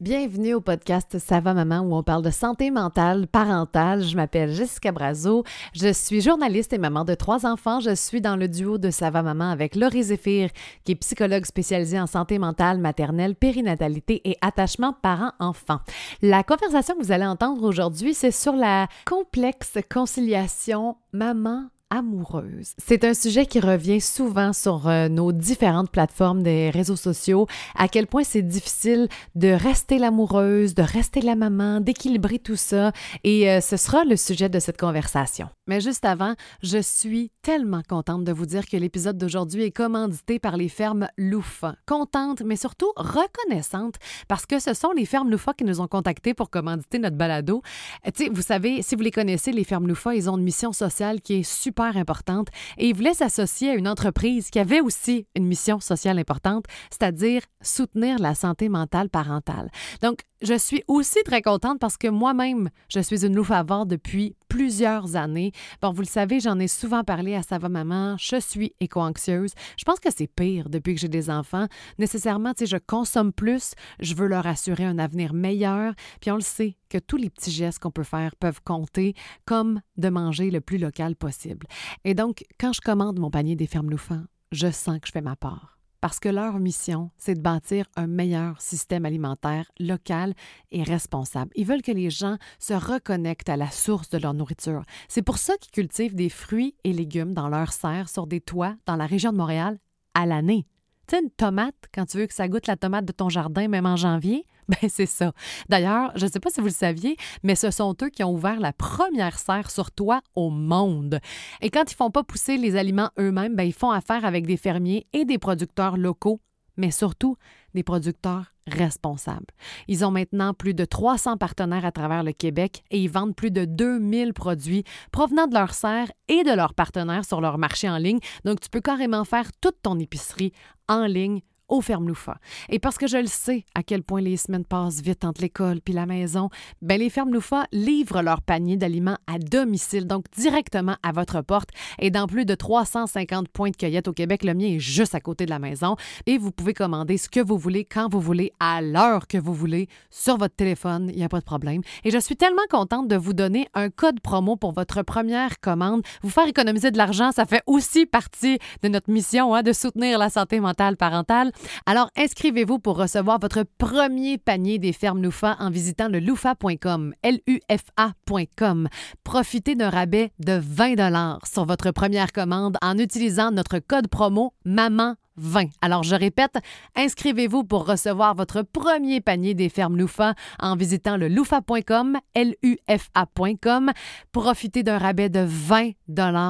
Bienvenue au podcast Ça va maman où on parle de santé mentale parentale. Je m'appelle Jessica Brazo. Je suis journaliste et maman de trois enfants. Je suis dans le duo de Ça va maman avec Laurie Zéphir, qui est psychologue spécialisée en santé mentale maternelle, périnatalité et attachement parent-enfant. La conversation que vous allez entendre aujourd'hui, c'est sur la complexe conciliation maman amoureuse. C'est un sujet qui revient souvent sur euh, nos différentes plateformes des réseaux sociaux, à quel point c'est difficile de rester l'amoureuse, de rester la maman, d'équilibrer tout ça, et euh, ce sera le sujet de cette conversation. Mais juste avant, je suis tellement contente de vous dire que l'épisode d'aujourd'hui est commandité par les fermes Loufa. Contente, mais surtout reconnaissante, parce que ce sont les fermes Loufa qui nous ont contactés pour commanditer notre balado. Euh, tu sais, vous savez, si vous les connaissez, les fermes Loufa, ils ont une mission sociale qui est super importante et il voulait s'associer à une entreprise qui avait aussi une mission sociale importante, c'est-à-dire soutenir la santé mentale parentale. Donc, je suis aussi très contente parce que moi-même, je suis une avant depuis plusieurs années. Bon, vous le savez, j'en ai souvent parlé à Sava Maman. Je suis éco-anxieuse. Je pense que c'est pire depuis que j'ai des enfants. Nécessairement, tu sais, je consomme plus. Je veux leur assurer un avenir meilleur. Puis on le sait que tous les petits gestes qu'on peut faire peuvent compter, comme de manger le plus local possible. Et donc, quand je commande mon panier des fermes louffants, je sens que je fais ma part parce que leur mission, c'est de bâtir un meilleur système alimentaire local et responsable. Ils veulent que les gens se reconnectent à la source de leur nourriture. C'est pour ça qu'ils cultivent des fruits et légumes dans leurs serres sur des toits dans la région de Montréal à l'année. Tu sais, une tomate, quand tu veux que ça goûte la tomate de ton jardin, même en janvier, ben c'est ça. D'ailleurs, je ne sais pas si vous le saviez, mais ce sont eux qui ont ouvert la première serre sur toit au monde. Et quand ils font pas pousser les aliments eux-mêmes, ben ils font affaire avec des fermiers et des producteurs locaux, mais surtout des producteurs responsables. Ils ont maintenant plus de 300 partenaires à travers le Québec et ils vendent plus de 2000 produits provenant de leurs serres et de leurs partenaires sur leur marché en ligne. Donc, tu peux carrément faire toute ton épicerie en ligne au Ferme Loufa. Et parce que je le sais à quel point les semaines passent vite entre l'école puis la maison, ben les Fermes Loufa livrent leur panier d'aliments à domicile, donc directement à votre porte. Et dans plus de 350 points de cueillette au Québec, le mien est juste à côté de la maison. Et vous pouvez commander ce que vous voulez, quand vous voulez, à l'heure que vous voulez, sur votre téléphone, il n'y a pas de problème. Et je suis tellement contente de vous donner un code promo pour votre première commande. Vous faire économiser de l'argent, ça fait aussi partie de notre mission hein, de soutenir la santé mentale parentale. Alors, inscrivez-vous pour recevoir votre premier panier des fermes Loufa en visitant le loufa.com, L-U-F-A.com. Profitez d'un rabais de 20 sur votre première commande en utilisant notre code promo MAMAN 20. Alors, je répète, inscrivez-vous pour recevoir votre premier panier des fermes Loufa en visitant le loufa.com, L-U-F-A.com. Profitez d'un rabais de 20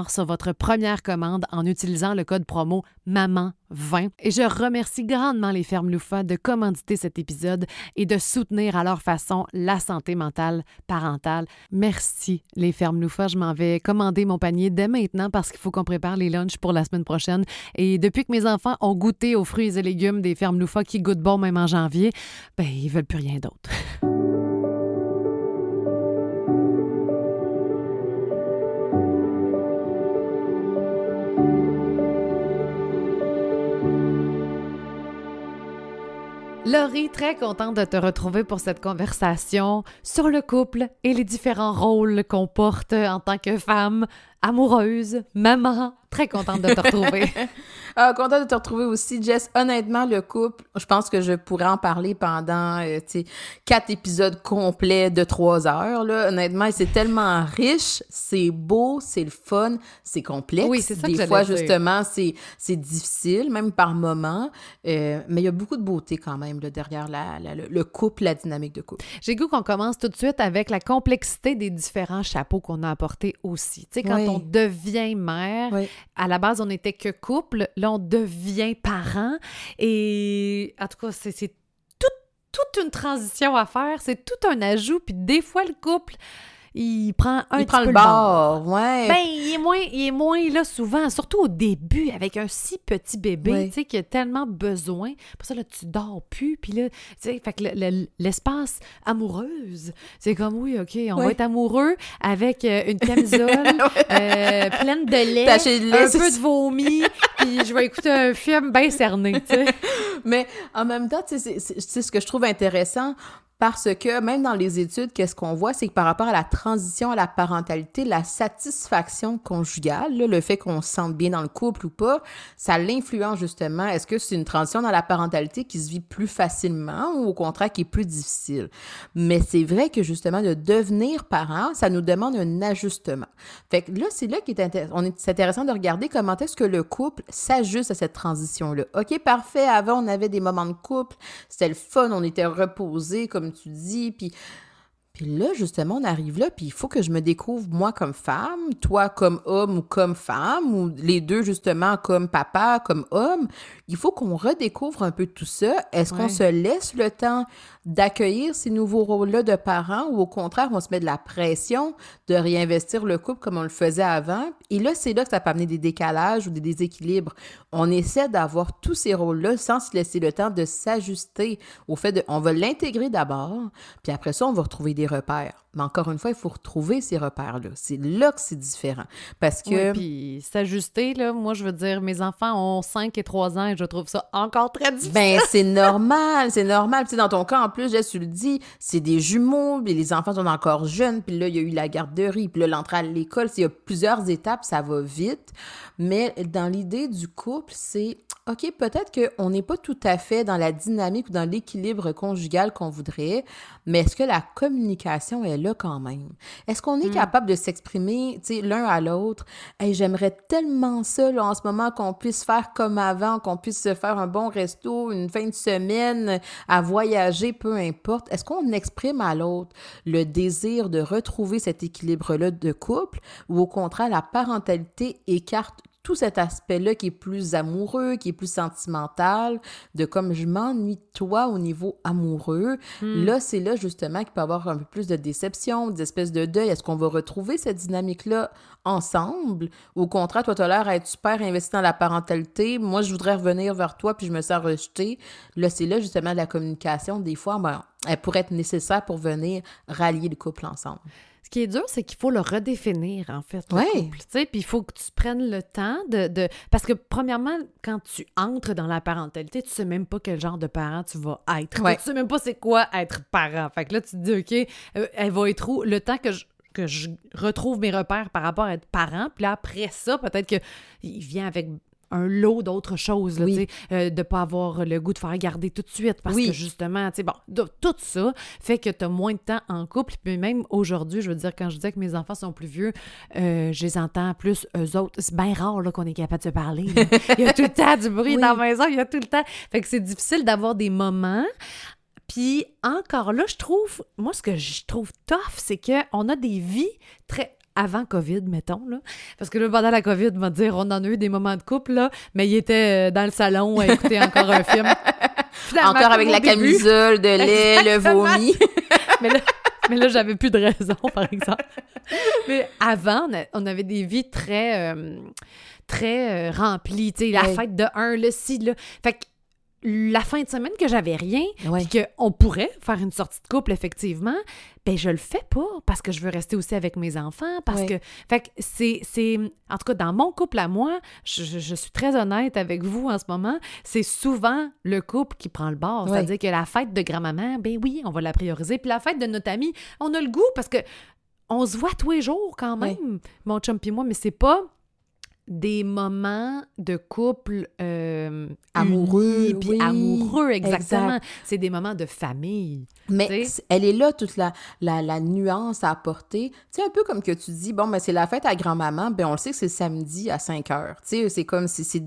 sur votre première commande en utilisant le code promo MAMAN 20. Et je remercie grandement les fermes Loufa de commanditer cet épisode et de soutenir à leur façon la santé mentale parentale. Merci les fermes Loufa. Je m'en vais commander mon panier dès maintenant parce qu'il faut qu'on prépare les lunchs pour la semaine prochaine. Et depuis que mes enfants ont goûté aux fruits et légumes des fermes Loufa qui goûtent bon même en janvier, ben ils veulent plus rien d'autre. Laurie, très contente de te retrouver pour cette conversation sur le couple et les différents rôles qu'on porte en tant que femme, amoureuse, maman. Très contente de te retrouver. ah, contente de te retrouver aussi, Jess. Honnêtement, le couple, je pense que je pourrais en parler pendant, euh, quatre épisodes complets de trois heures, là. Honnêtement, c'est tellement riche, c'est beau, c'est le fun, c'est complexe. Oui, c'est ça Des que fois, dire. justement, c'est, c'est difficile, même par moments. Euh, mais il y a beaucoup de beauté quand même, là, derrière la, la- le, le couple, la dynamique de couple. J'ai goût qu'on commence tout de suite avec la complexité des différents chapeaux qu'on a apportés aussi. Tu sais, quand Oui. On devient mère, Oui. à la base, on n'était que couple, là, on devient parent. Et en tout cas, c'est c'est tout- toute une transition à faire, c'est tout un ajout. Puis des fois, le couple, il prend un il petit prend peu le bord, ouais. Ben, il est moins, il est moins là souvent, surtout au début, avec un si petit bébé, tu sais, qui a tellement besoin. Pour ça, là, tu dors plus, puis là, tu sais, fait que le- le- l'espace amoureuse, c'est comme, oui, OK, on va être amoureux avec euh, une camisole euh, pleine de lait, Taché de lait, un peu de vomi, puis je vais écouter un film bien cerné, tu sais. Mais en même temps, tu sais, c'est- c'est c'est ce que je trouve intéressant parce que même dans les études, qu'est-ce qu'on voit, c'est que par rapport à la transition à la parentalité, la satisfaction conjugale, là, le fait qu'on se sente bien dans le couple ou pas, ça l'influence justement. Est-ce que c'est une transition dans la parentalité qui se vit plus facilement ou au contraire qui est plus difficile? Mais c'est vrai que justement, de devenir parent, ça nous demande un ajustement. Fait que là, c'est là qui est intéressant. Est, intéressant de regarder comment est-ce que le couple s'ajuste à cette transition-là. OK, parfait. Avant, on avait des moments de couple. C'était le fun. On était reposés, comme tu dis. Puis, là, justement, on arrive là. Puis il faut que je me découvre, moi, comme femme, toi, comme homme ou comme femme, ou les deux, justement, comme papa, comme homme. Il faut qu'on redécouvre un peu tout ça. Est-ce qu'on se laisse le temps d'accueillir ces nouveaux rôles-là de parents ou au contraire, on se met de la pression de réinvestir le couple comme on le faisait avant? Et là, c'est là que ça peut amener des décalages ou des déséquilibres. On essaie d'avoir tous ces rôles-là sans se laisser le temps de s'ajuster au fait de... On va l'intégrer d'abord, puis après ça, on va retrouver des repères. Mais encore une fois, il faut retrouver ces repères-là. C'est là que c'est différent. Parce que... Oui, puis s'ajuster, là, moi, je veux dire, mes enfants ont 5 et 3 ans et je trouve ça encore très difficile. Ben, c'est normal, c'est normal. Puis, tu sais, dans ton cas, en plus, Jess, tu le dis, c'est des jumeaux, puis les enfants sont encore jeunes, puis là, il y a eu la garderie, puis là, l'entrée à l'école, c'est- il y a plusieurs étapes, ça va vite. Mais dans l'idée du couple, c'est, OK, peut-être qu'on n'est pas tout à fait dans la dynamique ou dans l'équilibre conjugal qu'on voudrait, mais est-ce que la communication est là quand même? Est-ce qu'on est capable de s'exprimer, tu sais, l'un à l'autre? Hey, j'aimerais tellement ça, là, en ce moment, qu'on puisse faire comme avant, qu'on puisse se faire un bon resto, une fin de semaine, à voyager, peu importe. Est-ce qu'on exprime à l'autre le désir de retrouver cet équilibre-là de couple ou au contraire, la parentalité écarte tout cet aspect-là qui est plus amoureux, qui est plus sentimental, de comme je m'ennuie de toi au niveau amoureux. Là, c'est là justement qu'il peut y avoir un peu plus de déception, des espèces de deuil. Est-ce qu'on va retrouver cette dynamique-là ensemble? Ou au contraire, toi, tu as l'air à être super investi dans la parentalité. Moi, je voudrais revenir vers toi, puis je me sens rejetée. Là, c'est là justement la communication. Des fois, ben, elle pourrait être nécessaire pour venir rallier le couple ensemble. Ce qui est dur, c'est qu'il faut le redéfinir, en fait, sais, Puis il faut que tu prennes le temps de, de- Parce que, premièrement, quand tu entres dans la parentalité, tu sais même pas quel genre de parent tu vas être. Ouais. Tu sais même pas c'est quoi être parent. Fait que là, tu te dis, OK, euh, elle va être où? Le temps que je que je retrouve mes repères par rapport à être parent, puis là, après ça, peut-être qu'il vient avec un lot d'autres choses, là, Oui. euh, de pas avoir le goût de faire garder tout de suite, parce Oui. que justement, tu sais, bon, de- tout ça fait que tu as moins de temps en couple, puis même aujourd'hui, je veux dire, quand je disais que mes enfants sont plus vieux, euh, je les entends plus eux autres. C'est bien rare qu'on est capable de se parler. là. Il y a tout le temps du bruit Oui. dans la maison, il y a tout le temps. Fait que c'est difficile d'avoir des moments. Puis encore là, je trouve, moi, ce que je trouve tough, c'est qu'on a des vies très avant COVID, mettons, là. Parce que là, pendant la COVID, on va dire, on en a eu des moments de couple, là, mais il était euh, dans le salon à écouter encore un film. Finalement, Encore avec la début. camisole, de lait, le vomi. Mais là, mais là j'avais plus de raison, par exemple. Mais avant, on, avait des vies très, euh, très euh, remplies. Tu sais, la Ouais. fête de un, le ci, là. Fait que la fin de semaine que j'avais rien, Ouais. puis qu'on pourrait faire une sortie de couple, effectivement, ben je le fais pas parce que je veux rester aussi avec mes enfants, parce Ouais. que... Fait que c'est... c'est- En tout cas, dans mon couple à moi, je, je- je suis très honnête avec vous en ce moment, c'est souvent le couple qui prend le bord. Ouais. C'est-à-dire que la fête de grand-maman, ben oui, on va la prioriser. Puis la fête de notre ami, on a le goût parce que on se voit tous les jours quand même, mon chum puis moi, mais c'est pas des moments de couple euh, Amoureux, puis oui, amoureux, exactement. exact. C'est des moments de famille. Mais elle est là, toute la, la, la nuance à apporter. Tu sais, un peu comme que tu dis, bon, ben c'est la fête à grand-maman, ben on le sait que c'est samedi à 5 heures. Tu sais, c'est comme si c'est...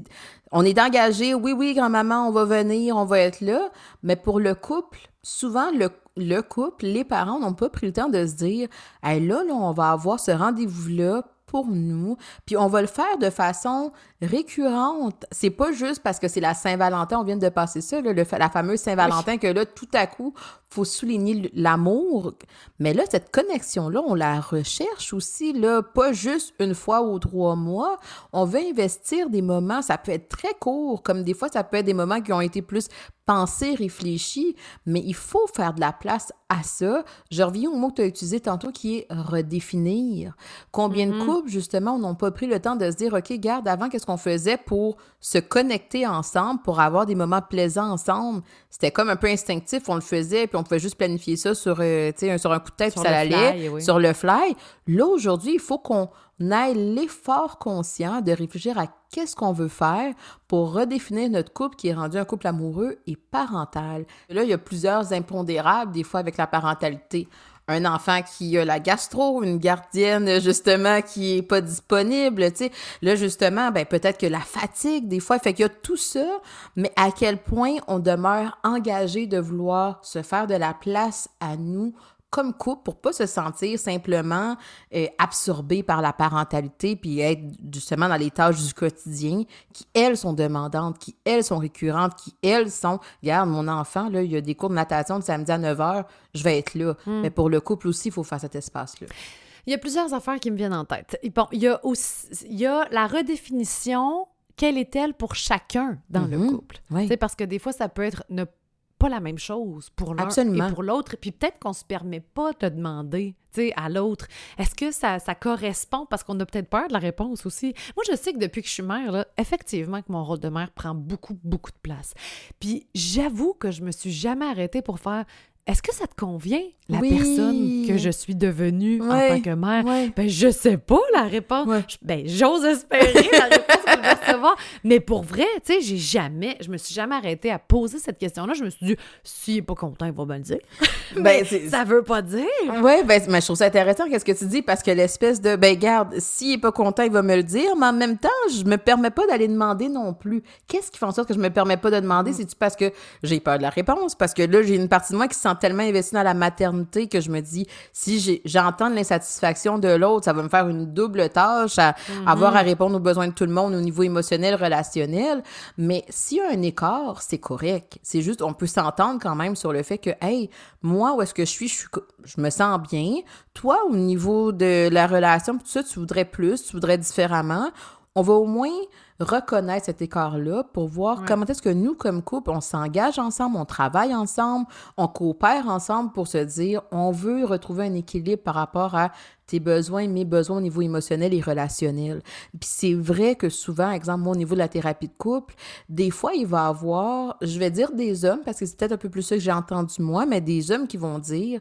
On est engagé, oui, oui, grand-maman, on va venir, on va être là. Mais pour le couple, souvent, le, le couple, les parents n'ont pas pris le temps de se dire, hey, là, là, on va avoir ce rendez-vous-là pour nous, puis on va le faire de façon récurrente. C'est pas juste parce que c'est la Saint-Valentin, on vient de passer ça, là, le la fameuse Saint-Valentin, que là, tout à coup, faut souligner l'amour, mais là, cette connexion-là, on la recherche aussi, là, pas juste une fois ou trois mois. On veut investir des moments, ça peut être très court, comme des fois, ça peut être des moments qui ont été plus pensés, réfléchis, mais il faut faire de la place à ça. Je reviens au mot que tu as utilisé tantôt qui est redéfinir. Combien de mm-hmm. couples, justement, n'ont pas pris le temps de se dire, OK, garde, avant, qu'est-ce qu'on faisait pour se connecter ensemble, pour avoir des moments plaisants ensemble? C'était comme un peu instinctif, on le faisait, puis on pouvait juste planifier ça sur, euh, sur un coup de tête, puis ça allait, sur le fly. Là, aujourd'hui, il faut qu'on ait l'effort conscient de réfléchir à qu'est-ce qu'on veut faire pour redéfinir notre couple qui est rendu un couple amoureux et parental. là, il y a plusieurs impondérables, des fois, avec la parentalité un enfant qui a la gastro, une gardienne justement qui est pas disponible, tu sais. Là justement, ben peut-être que la fatigue des fois fait qu'il y a tout ça, mais à quel point on demeure engagé de vouloir se faire de la place à nous comme couple pour pas se sentir simplement euh, absorbé par la parentalité puis être justement dans les tâches du quotidien qui elles sont demandantes, qui elles sont récurrentes, qui elles sont regarde mon enfant là, il y a des cours de natation de samedi à 9h, je vais être là. Hmm. Mais pour le couple aussi, il faut faire cet espace là. Il y a plusieurs affaires qui me viennent en tête. Bon, il y a aussi il y a la redéfinition quelle est-elle pour chacun dans le mm-hmm. couple? C'est parce que des fois, ça peut être ne pas la même chose pour l'un et pour l'autre. Puis peut-être qu'on se permet pas de demander à l'autre, est-ce que ça, ça, correspond? Parce qu'on a peut-être peur de la réponse aussi. Moi, je sais que depuis que je suis mère, là, effectivement, que mon rôle de mère prend beaucoup, beaucoup de place. Puis j'avoue que je me suis jamais arrêtée pour faire est-ce que ça te convient, la personne que je suis devenue en tant que mère? Ben, je sais pas la réponse. Ben, j'ose espérer la réponse que je vais recevoir. Mais pour vrai, tu sais, j'ai jamais, je me suis jamais arrêtée à poser cette question-là. Je me suis dit, s'il est pas content, il va me le dire. ben, ça veut pas dire. Oui, ben, mais je trouve ça intéressant, qu'est-ce que tu dis, parce que l'espèce de, ben, garde, s'il est pas content, il va me le dire, mais en même temps, je me permets pas d'aller demander non plus. Qu'est-ce qui fait en sorte que je me permets pas de demander? Mm. C'est-tu parce que j'ai peur de la réponse? Parce que là, j'ai une partie de moi qui sent tellement investi dans la maternité que je me dis, si j'entends l'insatisfaction de l'autre, ça va me faire une double tâche à mm-hmm. avoir à répondre aux besoins de tout le monde au niveau émotionnel, relationnel. Mais s'il y a un écart, c'est correct. C'est juste, on peut s'entendre quand même sur le fait que, hey, moi, où est-ce que je suis, je, suis, je me sens bien. Toi, au niveau de la relation, tout ça, tu voudrais plus, tu voudrais différemment. On va au moins reconnaître cet écart-là pour voir comment est-ce que nous, comme couple, on s'engage ensemble, on travaille ensemble, on coopère ensemble pour se dire, on veut retrouver un équilibre par rapport à tes besoins, mes besoins au niveau émotionnel et relationnel. Puis c'est vrai que souvent, exemple, moi, au niveau de la thérapie de couple, des fois, il va y avoir, je vais dire des hommes, parce que c'est peut-être un peu plus ça que j'ai entendu moi, mais des hommes qui vont dire,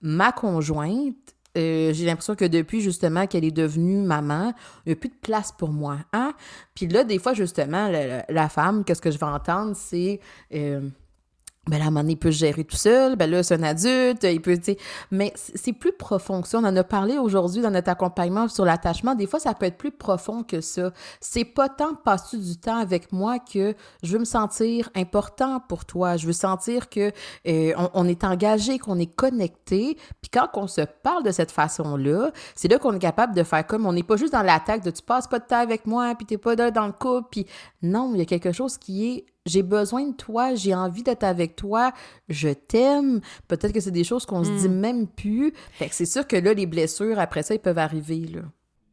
ma conjointe, euh, j'ai l'impression que depuis justement qu'elle est devenue maman, il n'y a plus de place pour moi. Hein? Puis là, des fois, justement, la, femme, qu'est-ce que je vais entendre, c'est euh, ben là, à il peut gérer tout seul. Ben là, c'est un adulte, il peut, tu. Mais c'est plus profond que ça. On en a parlé aujourd'hui dans notre accompagnement sur l'attachement. Des fois, ça peut être plus profond que ça. C'est pas tant passer du temps avec moi que je veux me sentir important pour toi. Je veux sentir que euh, on, est engagé, qu'on est connecté. Puis quand on se parle de cette façon-là, c'est là qu'on est capable de faire comme on n'est pas juste dans l'attaque de tu passes pas de temps avec moi, puis t'es pas dans le couple. Puis non, il y a quelque chose qui est j'ai besoin de toi, j'ai envie d'être avec toi, je t'aime. Peut-être que c'est des choses qu'on se dit hmm. même plus. Fait que c'est sûr que là, les blessures, après ça, ils peuvent arriver, là.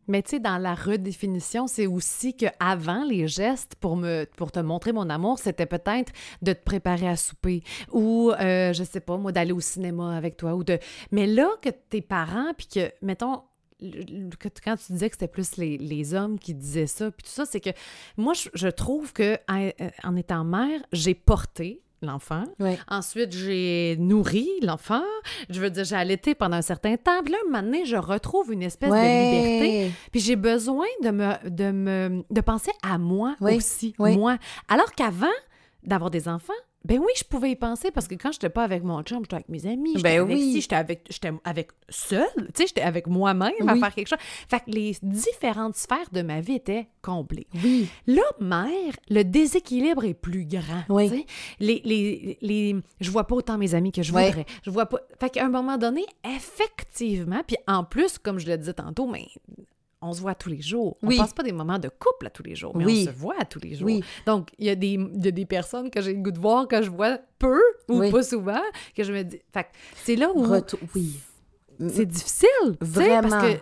Mais tu sais, dans la redéfinition, c'est aussi que avant les gestes pour me pour te montrer mon amour, c'était peut-être de te préparer à souper ou euh, je sais pas moi d'aller au cinéma avec toi ou de. Mais là que tes parents puis que mettons quand tu disais que c'était plus les, hommes qui disaient ça, puis tout ça, c'est que moi, je, trouve que en, euh, étant mère, j'ai porté l'enfant. Ensuite, j'ai nourri l'enfant. Je veux dire, j'ai allaité pendant un certain temps. Puis là, maintenant, je retrouve une espèce de liberté. Puis j'ai besoin de me, de me, de penser à moi aussi, moi. Alors qu'avant d'avoir des enfants, ben oui, je pouvais y penser parce que quand j'étais pas avec mon chum, j'étais avec mes amis, j'étais ben avec oui. j'étais avec j'étais avec seule, tu sais, j'étais avec moi-même à faire quelque chose. Fait que les différentes sphères de ma vie étaient comblées. Oui. Là, mère, le déséquilibre est plus grand, oui. Les, les, les je vois pas autant mes amis que je voudrais. Je vois pas fait qu'à un moment donné, effectivement, puis en plus comme je le disais tantôt, mais on se voit tous les jours. Oui. On passe pas des moments de couple à tous les jours, mais Oui. on se voit à tous les jours. Oui. Donc, il y, a des- il y a des personnes que j'ai le goût de voir que je vois peu ou pas souvent, que je me dis... Fait c'est là où oui. c'est difficile, Vraiment. parce que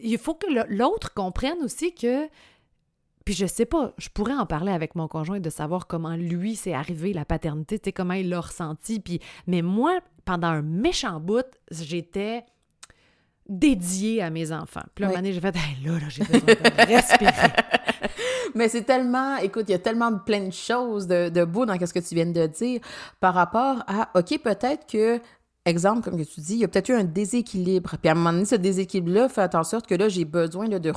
il faut que l'autre comprenne aussi que... Puis je sais pas, je pourrais en parler avec mon conjoint de savoir comment lui s'est arrivé la paternité, tu sais, comment il l'a ressenti. Puis, mais moi, pendant un méchant bout, j'étais dédiée à mes enfants. Puis là, un Oui. moment donné, j'ai fait, Hey, là, là, j'ai besoin de respirer. Mais c'est tellement, écoute, il y a tellement plein de choses de, de beau dans ce que tu viens de dire par rapport à, OK, peut-être que, exemple, comme que tu dis, il y a peut-être eu un déséquilibre. Puis à un moment donné, ce déséquilibre-là fait en sorte que là, j'ai besoin là, de,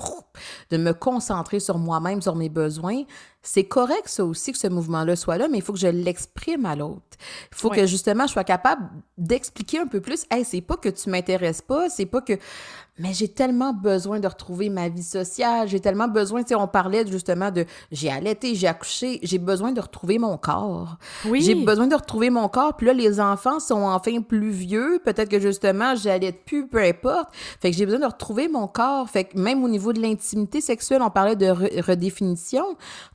de me concentrer sur moi-même, sur mes besoins. C'est correct, ça aussi, que ce mouvement-là soit là, mais il faut que je l'exprime à l'autre. Il faut que, justement, je sois capable d'expliquer un peu plus, hey, c'est pas que tu m'intéresses pas, c'est pas que mais j'ai tellement besoin de retrouver ma vie sociale, j'ai tellement besoin, tu sais, on parlait justement de j'ai allaité, j'ai accouché, j'ai besoin de retrouver mon corps. Oui. J'ai besoin de retrouver mon corps, puis là, les enfants sont enfin plus vieux, peut-être que justement, j'allaite plus, peu importe. Fait que j'ai besoin de retrouver mon corps. Fait que même au niveau de l'intimité sexuelle, on parlait de re- redéfinition.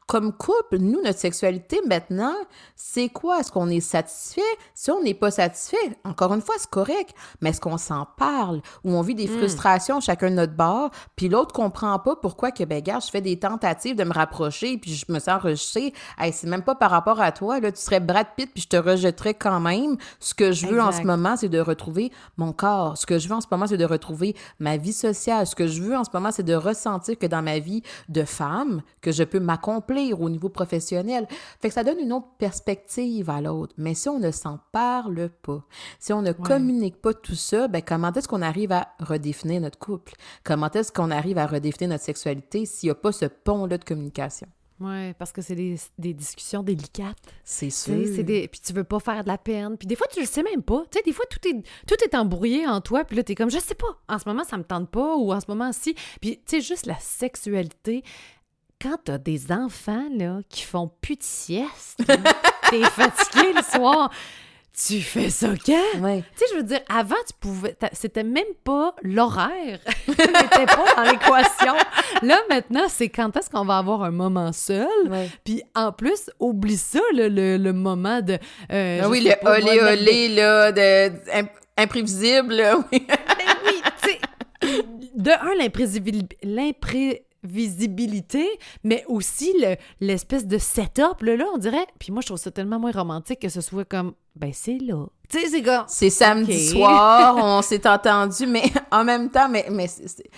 Comme couple, nous, notre sexualité maintenant, c'est quoi? Est-ce qu'on est satisfait? Si on n'est pas satisfait, encore une fois, c'est correct, mais est-ce qu'on s'en parle? Ou on vit des frustrations chacun de notre bord, puis l'autre comprend pas pourquoi que, ben, gars, je fais des tentatives de me rapprocher, puis je me sens rejetée. Hey, c'est même pas par rapport à toi, là, tu serais Brad Pitt, puis je te rejetterais quand même. Ce que je veux en ce moment, c'est de retrouver mon corps. Ce que je veux en ce moment, c'est de retrouver ma vie sociale. Ce que je veux en ce moment, c'est de ressentir que dans ma vie de femme, que je peux m'accomplir au niveau professionnel. Fait que ça donne une autre perspective à l'autre. Mais si on ne s'en parle pas, si on ne communique pas tout ça, ben comment est-ce qu'on arrive à redéfinir notre couple? Comment est-ce qu'on arrive à redéfinir notre sexualité s'il n'y a pas ce pont-là de communication? Oui, parce que c'est des, des discussions délicates. C'est sûr. c'est des... Puis tu veux pas faire de la peine. Puis des fois, tu le sais même pas. Tu sais, des fois, tout est, tout est embrouillé en toi. Puis là, t'es comme, je sais pas. En ce moment, ça me tente pas. Ou en ce moment, si. Puis, tu sais, juste la sexualité. Quand t'as des enfants, là, qui font plus de sieste, t'es fatigué le soir, tu fais ça quand? Ouais. Tu sais, je veux dire, avant, tu pouvais. C'était même pas l'horaire. n'était pas dans l'équation. Là, maintenant, c'est quand est-ce qu'on va avoir un moment seul? Ouais. Puis en plus, oublie ça, le, le, le moment de. euh, Ah oui, le pas, moi, olé olé, là, de, imp- imprévisible, là, oui. Ben oui, tu sais. De un, l'imprévisibil- l'imprévisibilité, mais aussi le- l'espèce de setup, là, là, on dirait. Puis moi, je trouve ça tellement moins romantique que ce soit comme, ben c'est là. Tu sais, c'est comme. C'est samedi soir, on s'est entendu, mais en même temps, mais, mais c'est-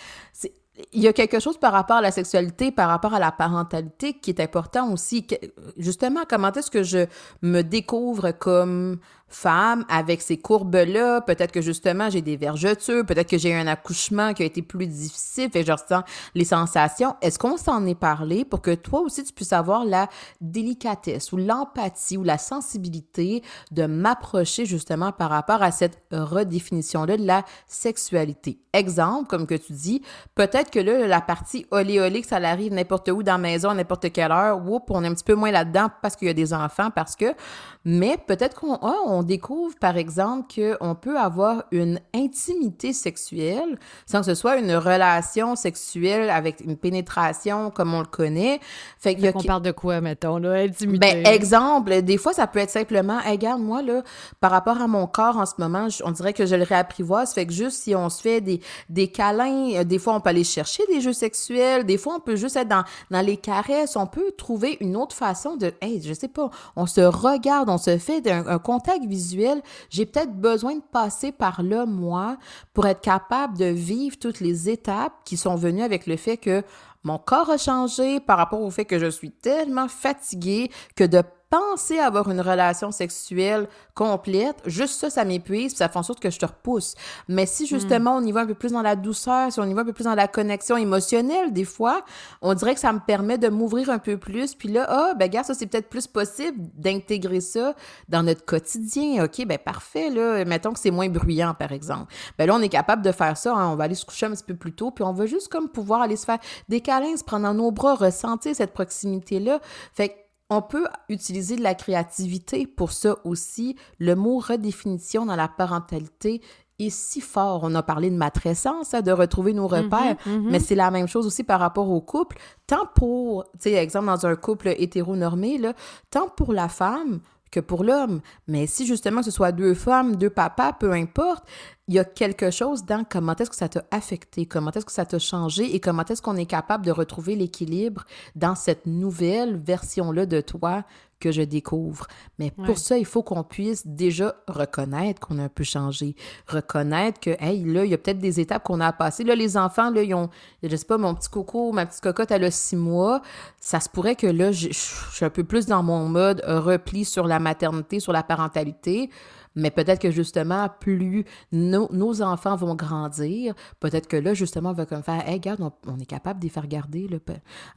il y a quelque chose par rapport à la sexualité, par rapport à la parentalité qui est important aussi. Justement, comment est-ce que je me découvre comme femme avec ces courbes-là? Peut-être que justement, j'ai des vergetures, peut-être que j'ai eu un accouchement qui a été plus difficile, fait je ressens les sensations. Est-ce qu'on s'en est parlé pour que toi aussi, tu puisses avoir la délicatesse ou l'empathie ou la sensibilité de m'approcher justement par rapport à cette redéfinition-là de la sexualité? Exemple, comme que tu dis, peut-être que là, la partie olé ça arrive n'importe où dans la maison, n'importe quelle heure, whoop, on est un petit peu moins là-dedans parce qu'il y a des enfants, parce que, mais peut-être qu'on ah, on découvre, par exemple, qu'on peut avoir une intimité sexuelle sans que ce soit une relation sexuelle avec une pénétration comme on le connaît. Fait qu'il y a On parle de quoi, mettons, là? Intimité? ben, exemple, des fois, ça peut être simplement, hey, regarde, moi, là, par rapport à mon corps en ce moment, on dirait que je le réapprivoise. Fait que juste si on se fait des, des câlins, euh, des fois, on peut aller chercher des jeux sexuels, des fois, on peut juste être dans, dans les caresses, on peut trouver une autre façon de, hey, je sais pas, on se regarde, on se fait un, un contact visuel. J'ai peut-être besoin de passer par là, moi, pour être capable de vivre toutes les étapes qui sont venues avec le fait que mon corps a changé par rapport au fait que je suis tellement fatiguée que de penser avoir une relation sexuelle complète, juste ça, ça m'épuise, puis ça fait en sorte que je te repousse. Mais si justement on y va un peu plus dans la douceur, si on y va un peu plus dans la connexion émotionnelle, des fois, on dirait que ça me permet de m'ouvrir un peu plus, puis là, ah, ben gars, ça c'est peut-être plus possible d'intégrer ça dans notre quotidien. OK, ben parfait, là, mettons que c'est moins bruyant, par exemple. Ben là, on est capable de faire ça, hein, on va aller se coucher un petit peu plus tôt, puis on va juste comme pouvoir aller se faire des câlins, se prendre dans nos bras, ressentir cette proximité-là. Fait que on peut utiliser de la créativité pour ça aussi. Le mot redéfinition dans la parentalité est si fort. On a parlé de matrescence, hein, de retrouver nos Mm-hmm, repères, mais c'est la même chose aussi par rapport au couple. Tant pour, tu sais, exemple, dans un couple hétéronormé, là, tant pour la femme que pour l'homme. Mais si justement ce soit deux femmes, deux papas, peu importe, il y a quelque chose dans comment est-ce que ça t'a affecté, comment est-ce que ça t'a changé et comment est-ce qu'on est capable de retrouver l'équilibre dans cette nouvelle version-là de toi que je découvre. Mais pour ça, il faut qu'on puisse déjà reconnaître qu'on a un peu changé, reconnaître que, hey, là, il y a peut-être des étapes qu'on a à passer. Là, les enfants, là, ils ont, je sais pas, mon petit coco, ma petite cocotte, elle a six mois. Ça se pourrait que là, je je suis un peu plus dans mon mode repli sur la maternité, sur la parentalité. Mais peut-être que justement, plus nos, nos enfants vont grandir, peut-être que là, justement, on va comme faire Hey, regarde, on, on est capable de les faire garder. Là.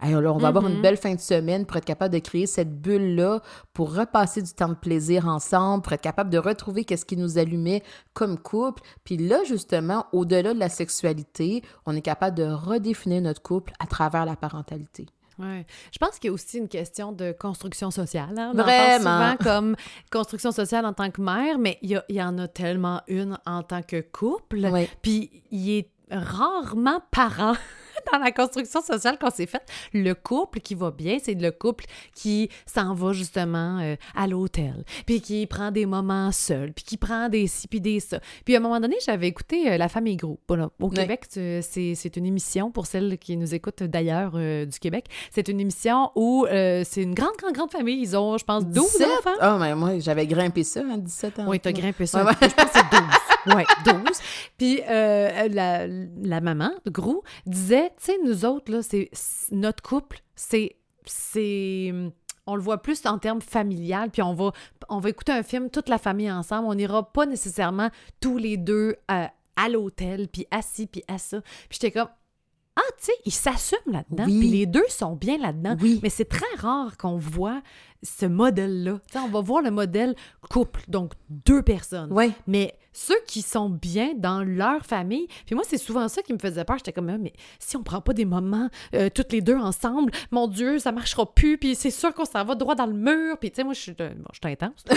Hey, là, on va avoir une belle fin de semaine pour être capable de créer cette bulle-là, pour repasser du temps de plaisir ensemble, pour être capable de retrouver qu'est-ce qui nous allumait comme couple. Puis là, justement, au-delà de la sexualité, on est capable de redéfinir notre couple à travers la parentalité. Ouais. Je pense qu'il y a aussi une question de construction sociale. hein. On Vraiment. en parle souvent comme construction sociale en tant que mère, mais il y, en a tellement une en tant que couple. Ouais. Puis il est rarement parent dans la construction sociale qu'on s'est faite. Le couple qui va bien, c'est le couple qui s'en va justement euh, à l'hôtel, puis qui prend des moments seuls, puis qui prend des ci, puis des ça. Puis à un moment donné, j'avais écouté euh, La famille gros. Voilà. Au. Québec, c'est une émission, pour celles qui nous écoutent d'ailleurs euh, du Québec, c'est une émission où c'est une grande, grande, grande famille. Ils ont, je pense, 12 17? enfants. Ah, mais moi, j'avais grimpé ça à 17 ans. Oui, t'as grimpé ça. Ouais, ouais. Je pense que c'est 12. Oui, 12. Puis euh, la, la maman Grou disait, tu sais, nous autres, là, c'est notre couple, c'est c'est on le voit plus en termes familial, puis on va on va écouter un film toute la famille ensemble, on n'ira pas nécessairement tous les deux à, à l'hôtel, puis assis, puis à ça. Puis j'étais comme ah, tu sais, ils s'assument là-dedans, Oui. puis les deux sont bien là-dedans. Oui. Mais c'est très rare qu'on voit ce modèle-là. On va voir le modèle couple, donc deux personnes. Oui. Mais ceux qui sont bien dans leur famille, puis moi, c'est souvent ça qui me faisait peur. J'étais comme, Ah, mais si on prend pas des moments euh, toutes les deux ensemble, mon Dieu, ça marchera plus, puis c'est sûr qu'on s'en va droit dans le mur. Puis tu sais, moi, je suis bon, intense.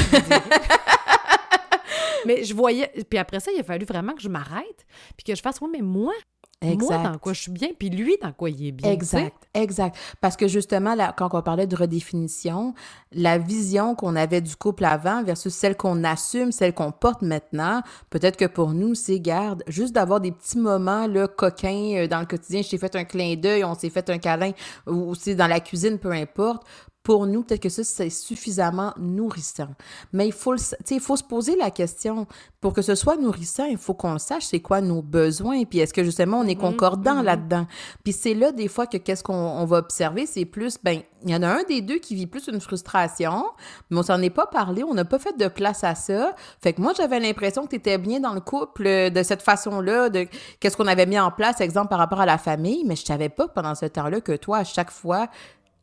mais je voyais, puis après ça, il a fallu vraiment que je m'arrête, puis que je fasse, oui, mais moi, moi, Exact. dans quoi je suis bien, puis lui, dans quoi il est bien. Exact, exact. Parce que justement, là, quand on parlait de redéfinition, la vision qu'on avait du couple avant versus celle qu'on assume, celle qu'on porte maintenant, peut-être que pour nous, c'est, garde, juste d'avoir des petits moments là, coquins euh, dans le quotidien. Je t'ai fait un clin d'œil, on s'est fait un câlin, ou aussi dans la cuisine, peu importe. Pour nous, peut-être que ça, c'est suffisamment nourrissant. Mais il faut, il faut se poser la question. Pour que ce soit nourrissant, il faut qu'on sache, c'est quoi nos besoins, puis est-ce que justement on est concordant là-dedans? Puis c'est là, des fois, que qu'est-ce qu'on on va observer, c'est plus, ben, il y en a un des deux qui vit plus une frustration, mais on s'en est pas parlé, on n'a pas fait de place à ça. Fait que moi, j'avais l'impression que tu étais bien dans le couple euh, de cette façon-là, de qu'est-ce qu'on avait mis en place, exemple, par rapport à la famille, mais je savais pas pendant ce temps-là que toi, à chaque fois,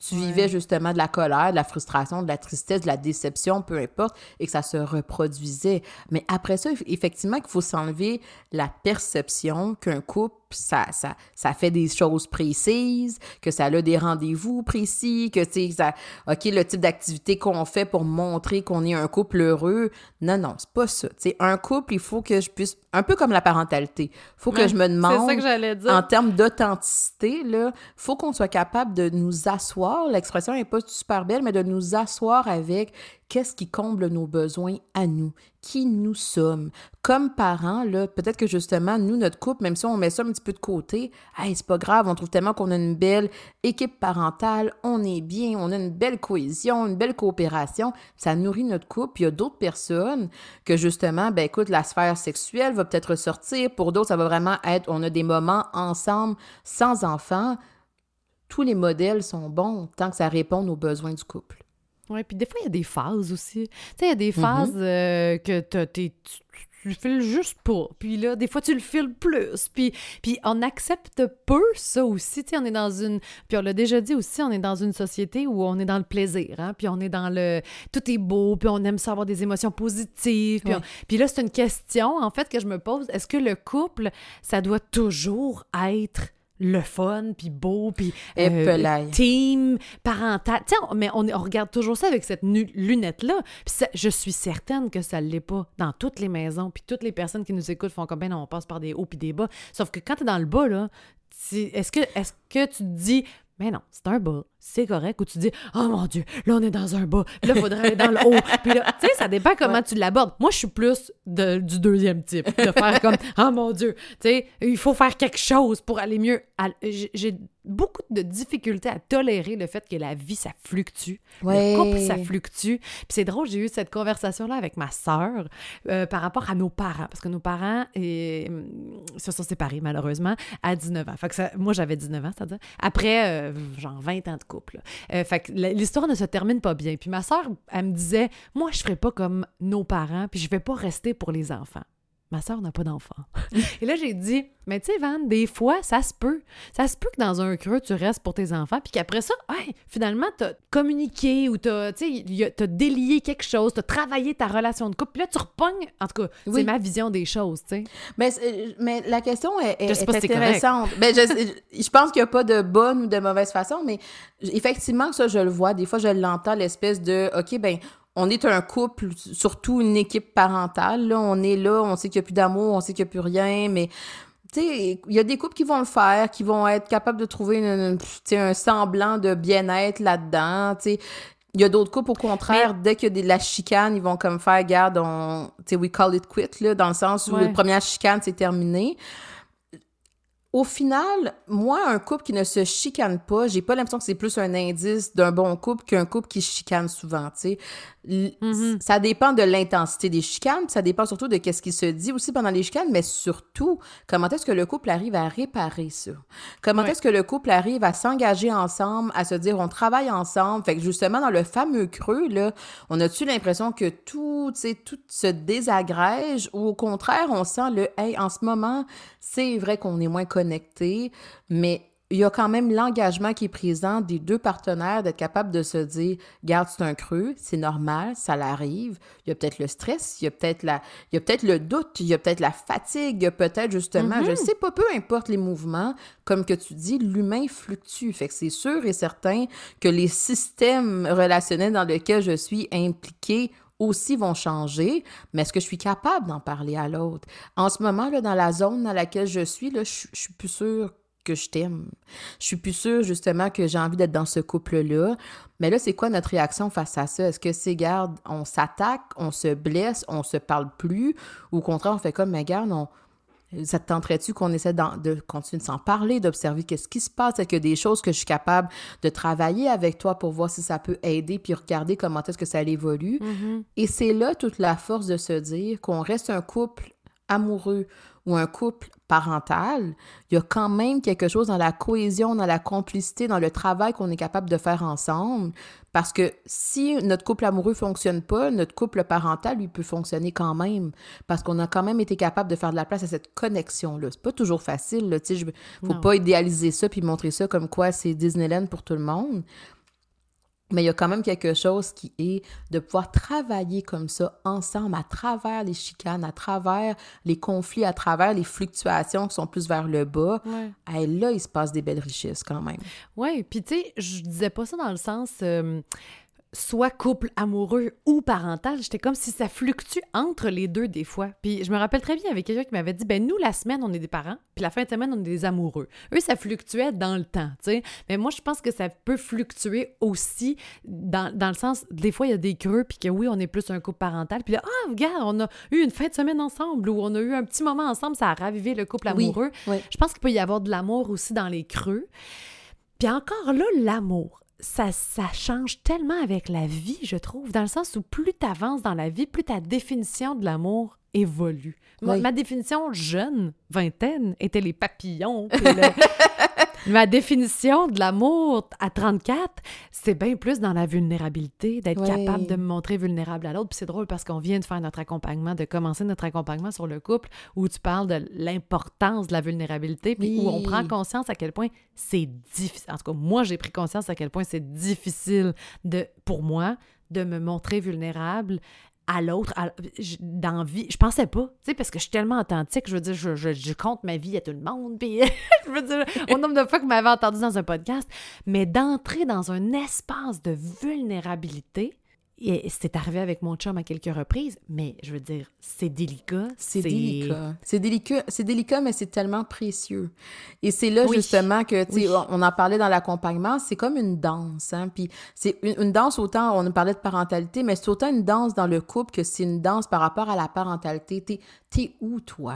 tu vivais justement de la colère, de la frustration, de la tristesse, de la déception, peu importe, et que ça se reproduisait. Mais après ça, eff- effectivement, qu'il faut s'enlever la perception qu'un couple, ça, ça, ça fait des choses précises, que ça a des rendez-vous précis, que, ça, OK, le type d'activité qu'on fait pour montrer qu'on est un couple heureux. Non, non, c'est pas ça. Tu sais, un couple, il faut que je puisse, un peu comme la parentalité, faut que Ouais, je me demande C'est ça que j'allais dire. en termes d'authenticité, là, faut qu'on soit capable de nous asseoir. L'expression n'est pas super belle, mais de nous asseoir avec qu'est-ce qui comble nos besoins à nous, qui nous sommes? Comme parents, peut-être que justement, nous, notre couple, même si on met ça un petit peu de côté, hey, c'est pas grave, on trouve tellement qu'on a une belle équipe parentale, on est bien, on a une belle cohésion, une belle coopération, ça nourrit notre couple. Puis il y a d'autres personnes que justement, ben écoute, la sphère sexuelle va peut-être ressortir. Pour d'autres, ça va vraiment être, on a des moments ensemble, sans enfants. Tous les modèles sont bons tant que ça répond aux besoins du couple. Oui, puis des fois, il y a des phases aussi. Tu sais, il y a des Mhm. phases euh, que t'as- t'es- tu, tu le files juste pas. Puis là, des fois, tu le files plus. Puis, puis on accepte peu ça aussi. Tu sais, on est dans une... Puis on l'a déjà dit aussi, on est dans une société où on est dans le plaisir. Hein? Puis on est dans le... Tout est beau, puis on aime ça avoir des émotions positives. Puis, Ouais. on- puis là, c'est une question, en fait, que je me pose. Est-ce que le couple, ça doit toujours être le fun, puis beau, puis euh, team, parental. Tu on- mais on, regarde toujours ça avec cette lunette-là. Puis je suis certaine que ça l'est pas dans toutes les maisons. Puis toutes les personnes qui nous écoutent font comme, ben non, on passe par des hauts puis des bas. Sauf que quand t'es dans le bas, là, tu- est-ce que, est que tu te dis, mais non, c'est un bas, c'est correct, ou tu dis, oh mon Dieu, là, on est dans un bas, là, il faudrait aller dans le haut. Puis là, tu sais, ça dépend comment Ouais. tu l'abordes. Moi, je suis plus de- du deuxième type, de faire comme, oh mon Dieu, tu sais, il faut faire quelque chose pour aller mieux. J'ai beaucoup de difficultés à tolérer le fait que la vie, ça fluctue. Ouais. Le couple, ça fluctue. Puis c'est drôle, j'ai eu cette conversation-là avec ma sœur euh, par rapport à nos parents. Parce que nos parents euh, se sont séparés, malheureusement, à 19 ans. Fait que ça- moi, j'avais 19 ans, c'est-à-dire. Après, euh, genre 20 ans de Euh, fait que l'histoire ne se termine pas bien. Puis ma sœur, elle me disait, moi, je ferais pas comme nos parents, puis je vais pas rester pour les enfants. Ma sœur n'a pas d'enfant. Et là, j'ai dit, mais tu sais, Van, des fois, ça se peut. Ça se peut que dans un creux, tu restes pour tes enfants, puis qu'après ça, hey, finalement, t'as communiqué ou t'as, t'as délié quelque chose, t'as travaillé ta relation de couple, puis là, tu repognes. En tout cas, Oui. c'est ma vision des choses, tu sais. Mais, mais la question est, est- Je sais est pas si c'est intéressante. Ben, je, je pense qu'il n'y a pas de bonne ou de mauvaise façon, mais effectivement, ça, je le vois. Des fois, je l'entends, l'espèce de OK, ben on est un couple, surtout une équipe parentale. Là, on est là, on sait qu'il n'y a plus d'amour, on sait qu'il n'y a plus rien, mais il y a des couples qui vont le faire, qui vont être capables de trouver une- une- un semblant de bien-être là-dedans. Il y a d'autres couples, au contraire, dès qu'il y a de la chicane, ils vont comme faire, garde, on, we call it quit, là, dans le sens où Ouais. la première chicane, c'est terminé. Au final, moi, un couple qui ne se chicane pas, j'ai pas l'impression que c'est plus un indice d'un bon couple qu'un couple qui chicane souvent, tu sais. Mhm. Ça dépend de l'intensité des chicanes, ça dépend surtout de qu'est-ce qui se dit aussi pendant les chicanes, mais surtout, comment est-ce que le couple arrive à réparer ça? Comment Ouais. est-ce que le couple arrive à s'engager ensemble, à se dire on travaille ensemble? Fait que justement, dans le fameux creux, là, on a-tu l'impression que tout, tu sais, tout se désagrège ou au contraire, on sent le hey, en ce moment, c'est vrai qu'on est moins connectés, mais il y a quand même l'engagement qui est présent des deux partenaires d'être capable de se dire garde c'est un creux c'est normal ça l'arrive. Il y a peut-être le stress il y a peut-être la il y a peut-être le doute il y a peut-être la fatigue il y a peut-être justement je sais pas peu importe les mouvements comme que tu dis l'humain fluctue. Fait que c'est sûr et certain que les systèmes relationnels dans lesquels je suis impliquée aussi vont changer, mais est-ce que je suis capable d'en parler à l'autre? En ce moment, là, dans la zone dans laquelle je suis, là, je, suis plus sûre que je t'aime. Je suis plus sûre, justement, que j'ai envie d'être dans ce couple-là. Mais là, c'est quoi notre réaction face à ça? Est-ce que c'est, garde, on s'attaque, on se blesse, on se parle plus, ou au contraire, on fait comme, mais garde, on, ça te tenterait-tu qu'on essaie de continuer de s'en parler, d'observer qu'est-ce qui se passe? Est-ce qu'il y a des choses que je suis capable de travailler avec toi pour voir si ça peut aider, puis regarder comment est-ce que ça évolue? Et c'est là toute la force de se dire qu'on reste un couple amoureux ou un couple parental, il y a quand même quelque chose dans la cohésion, dans la complicité, dans le travail qu'on est capable de faire ensemble. Parce que si notre couple amoureux fonctionne pas, notre couple parental, lui, peut fonctionner quand même. Parce qu'on a quand même été capable de faire de la place à cette connexion-là. C'est pas toujours facile, là. Tu sais, faut Non. pas idéaliser ça puis montrer ça comme quoi c'est Disneyland pour tout le monde. Mais il y a quand même quelque chose qui est de pouvoir travailler comme ça ensemble à travers les chicanes, à travers les conflits, à travers les fluctuations qui sont plus vers le bas. Ouais. Hey, là, il se passe des belles richesses quand même. Oui, puis tu sais, je disais pas ça dans le sens euh, soit couple amoureux ou parental. J'étais comme si ça fluctue entre les deux des fois. Puis je me rappelle très bien avec quelqu'un qui m'avait dit ben nous la semaine on est des parents, puis la fin de semaine on est des amoureux. Eux ça fluctuait dans le temps, tu sais. Mais moi je pense que ça peut fluctuer aussi dans, dans le sens des fois il y a des creux puis que oui on est plus un couple parental puis là ah regarde on a eu une fin de semaine ensemble ou on a eu un petit moment ensemble ça a ravivé le couple Oui, amoureux. oui. Je pense qu'il peut y avoir de l'amour aussi dans les creux. Puis encore là, l'amour, ça, ça change tellement avec la vie, je trouve, dans le sens où plus tu avances dans la vie, plus ta définition de l'amour évolue. Moi, Oui. Ma définition jeune, vingtaine, était les papillons. le- ma définition de l'amour à 34, c'est bien plus dans la vulnérabilité, d'être capable de me montrer vulnérable à l'autre. Puis c'est drôle parce qu'on vient de faire notre accompagnement, de commencer notre accompagnement sur le couple, où tu parles de l'importance de la vulnérabilité, puis où on prend conscience à quel point c'est difficile. En tout cas, moi, j'ai pris conscience à quel point c'est difficile de, pour moi de me montrer vulnérable à l'autre, dans vie. Je pensais pas, tu sais, parce que je suis tellement authentique. Je veux dire, je, je, compte ma vie à tout le monde. Puis, je au nombre de fois que vous m'avez entendu dans un podcast. Mais d'entrer dans un espace de vulnérabilité, et c'est arrivé avec mon chum à quelques reprises, mais je veux dire, c'est délicat. C'est délicat. C'est délicat, c'est délicat, mais c'est tellement précieux. Et c'est là justement que, tu sais, on en parlait dans l'accompagnement, c'est comme une danse, hein. Puis c'est une, danse autant, on parlait de parentalité, mais c'est autant une danse dans le couple que c'est une danse par rapport à la parentalité. T'es, où, toi?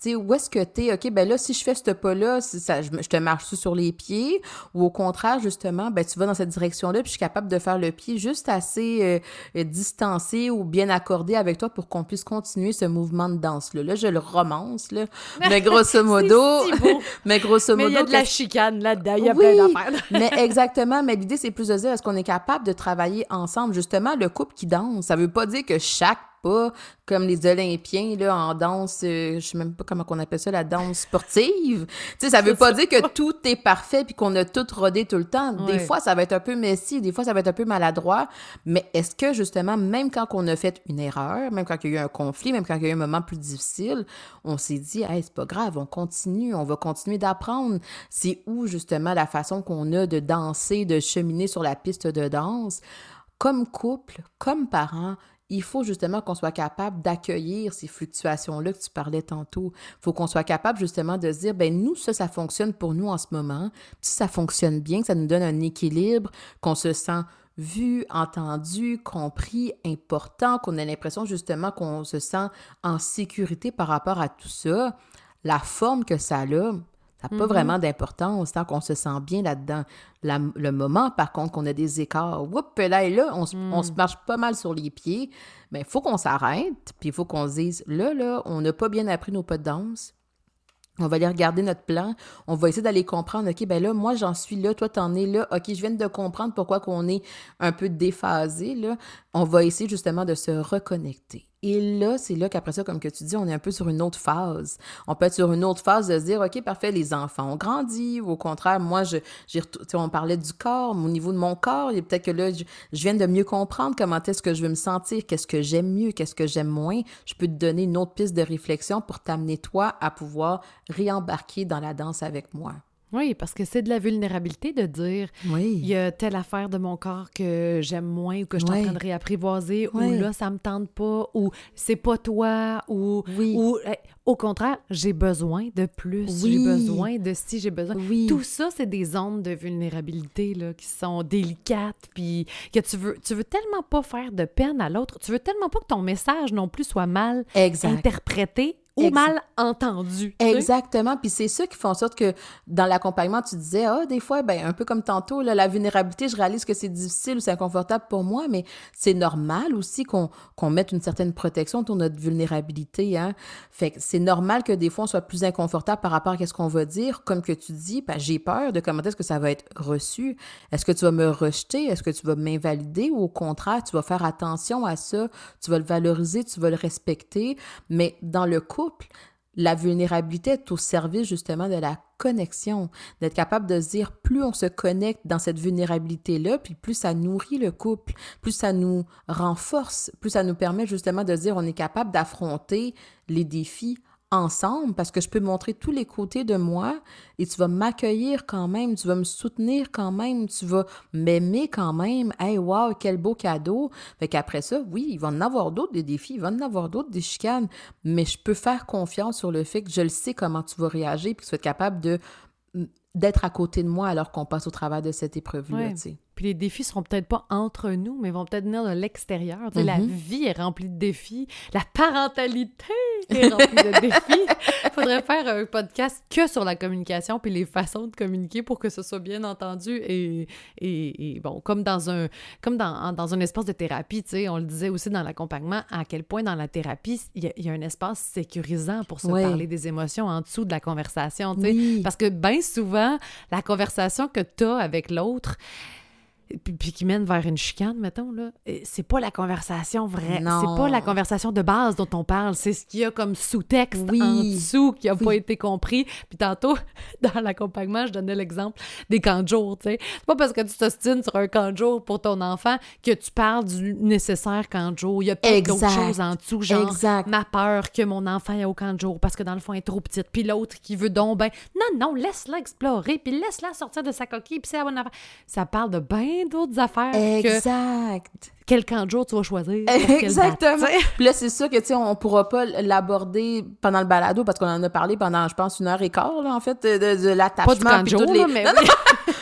Tu sais, où est-ce que t'es? OK, ben là, si je fais ce pas-là, ça, je, te marche sur les pieds? Ou au contraire, justement, ben tu vas dans cette direction-là, puis je suis capable de faire le pied juste assez... Euh, distancé ou bien accordé avec toi pour qu'on puisse continuer ce mouvement de danse-là. Là, je le romance, là. Mais grosso modo... mais grosso modo... Mais il y a de la chicane là-dedans, il y a plein d'affaires. mais exactement, mais l'idée, c'est plus de dire, est-ce qu'on est capable de travailler ensemble? Justement, le couple qui danse, ça veut pas dire que chaque pas comme les Olympiens là, en danse, euh, je sais même pas comment on appelle ça, la danse sportive. tu sais, ça veut pas dire que tout est parfait puis qu'on a tout rodé tout le temps. Des fois, ça va être un peu messy, des fois, ça va être un peu maladroit. Mais est-ce que, justement, même quand on a fait une erreur, même quand il y a eu un conflit, même quand il y a eu un moment plus difficile, on s'est dit, hey, c'est pas grave, on continue, on va continuer d'apprendre. C'est où, justement, la façon qu'on a de danser, de cheminer sur la piste de danse? Comme couple, comme parents, il faut justement qu'on soit capable d'accueillir ces fluctuations-là que tu parlais tantôt. Il faut qu'on soit capable justement de dire, ben nous, ça, ça fonctionne pour nous en ce moment. Si ça fonctionne bien, que ça nous donne un équilibre, qu'on se sent vu, entendu, compris, important, qu'on a l'impression justement qu'on se sent en sécurité par rapport à tout ça, la forme que ça a, ça n'a pas mm-hmm. vraiment d'importance tant qu'on se sent bien là-dedans. le moment, par contre, qu'on a des écarts, whoop, là et là, on, se mm. marche pas mal sur les pieds, mais il faut qu'on s'arrête, puis il faut qu'on se dise, là, là, on n'a pas bien appris nos pas de danse. On va aller regarder notre plan. On va essayer d'aller comprendre, OK, ben là, moi, j'en suis là, toi, t'en es là. OK, je viens de comprendre pourquoi qu'on est un peu déphasé, là. On va essayer justement de se reconnecter. Et là, c'est là qu'après ça, comme que tu dis, on est un peu sur une autre phase. On peut être sur une autre phase de se dire, OK, parfait, les enfants ont grandi, au contraire, moi, je, j'ai, on parlait du corps, au niveau de mon corps, peut-être que là, je, viens de mieux comprendre comment est-ce que je veux me sentir, qu'est-ce que j'aime mieux, qu'est-ce que j'aime moins. Je peux te donner une autre piste de réflexion pour t'amener, toi, à pouvoir réembarquer dans la danse avec moi. Oui, parce que c'est de la vulnérabilité de dire oui. il y a telle affaire de mon corps que j'aime moins ou que je suis en train de réapprivoiser ou là ça me tente pas ou c'est pas toi ou ou au contraire, j'ai besoin de plus, j'ai besoin de si j'ai besoin. Tout ça c'est des zones de vulnérabilité là qui sont délicates puis que tu veux tu veux tellement pas faire de peine à l'autre, tu veux tellement pas que ton message non plus soit mal interprété ou mal entendu. Exactement. Puis c'est ça qui fait en sorte que dans l'accompagnement, tu disais, ah, des fois, ben, un peu comme tantôt, là, la vulnérabilité, je réalise que c'est difficile ou c'est inconfortable pour moi, mais c'est normal aussi qu'on qu'on mette une certaine protection autour de notre vulnérabilité. Hein? Fait que c'est normal que des fois, on soit plus inconfortable par rapport à ce qu'on va dire. Comme que tu dis, ben, j'ai peur de comment est-ce que ça va être reçu. Est-ce que tu vas me rejeter? Est-ce que tu vas m'invalider? Ou au contraire, tu vas faire attention à ça, tu vas le valoriser, tu vas le respecter. Mais dans le la vulnérabilité est au service justement de la connexion, d'être capable de se dire plus on se connecte dans cette vulnérabilité-là, puis plus ça nourrit le couple, plus ça nous renforce, plus ça nous permet justement de dire on est capable d'affronter les défis ensemble parce que je peux montrer tous les côtés de moi et tu vas m'accueillir quand même, tu vas me soutenir quand même, tu vas m'aimer quand même. Hey, wow, quel beau cadeau. Fait qu'après ça, oui, il va en avoir d'autres des défis, il va en avoir d'autres des chicanes, mais je peux faire confiance sur le fait que je le sais comment tu vas réagir puis que tu vas être capable de d'être à côté de moi alors qu'on passe au travers de cette épreuve-là, Puis les défis seront peut-être pas entre nous, mais vont peut-être venir de l'extérieur. La mm-hmm. vie est remplie de défis. La parentalité est remplie de défis. Il faudrait faire un podcast que sur la communication puis les façons de communiquer pour que ce soit bien entendu et, et, bon, comme dans un comme dans, dans un espace de thérapie, tu sais, on le disait aussi dans l'accompagnement, à quel point dans la thérapie, il y, a, un espace sécurisant pour se parler des émotions en dessous de la conversation, tu sais. Parce que bien souvent, la conversation que tu as avec l'autre, puis, qui mène vers une chicane, mettons, là, c'est pas la conversation vraie. C'est pas la conversation de base dont on parle. C'est ce qu'il y a comme sous-texte Oui. en dessous qui a Oui. pas été compris. Puis tantôt, dans l'accompagnement, je donnais l'exemple des camps de jour, tu sais. C'est pas parce que tu t'ostines sur un camp de jour pour ton enfant que tu parles du nécessaire camp de jour. Il y a peut-être d'autres choses en dessous, genre Exact. ma peur que mon enfant ait au camp de jour parce que dans le fond, elle est trop petite. Puis l'autre qui veut donc ben non, non, laisse-la explorer, puis laisse-la sortir de sa coquille, puis c'est la bonne affaire. Ça parle de d'autres affaires que Exact. quel camp de jour tu vas choisir. Exactement. Puis là, c'est sûr que, tu sais, on pourra pas l'aborder pendant le balado parce qu'on en a parlé pendant, je pense, une heure et quart, là, en fait, de, de Pas du l'attachement. camp de puis jour, toutes les- là, mais Non, oui.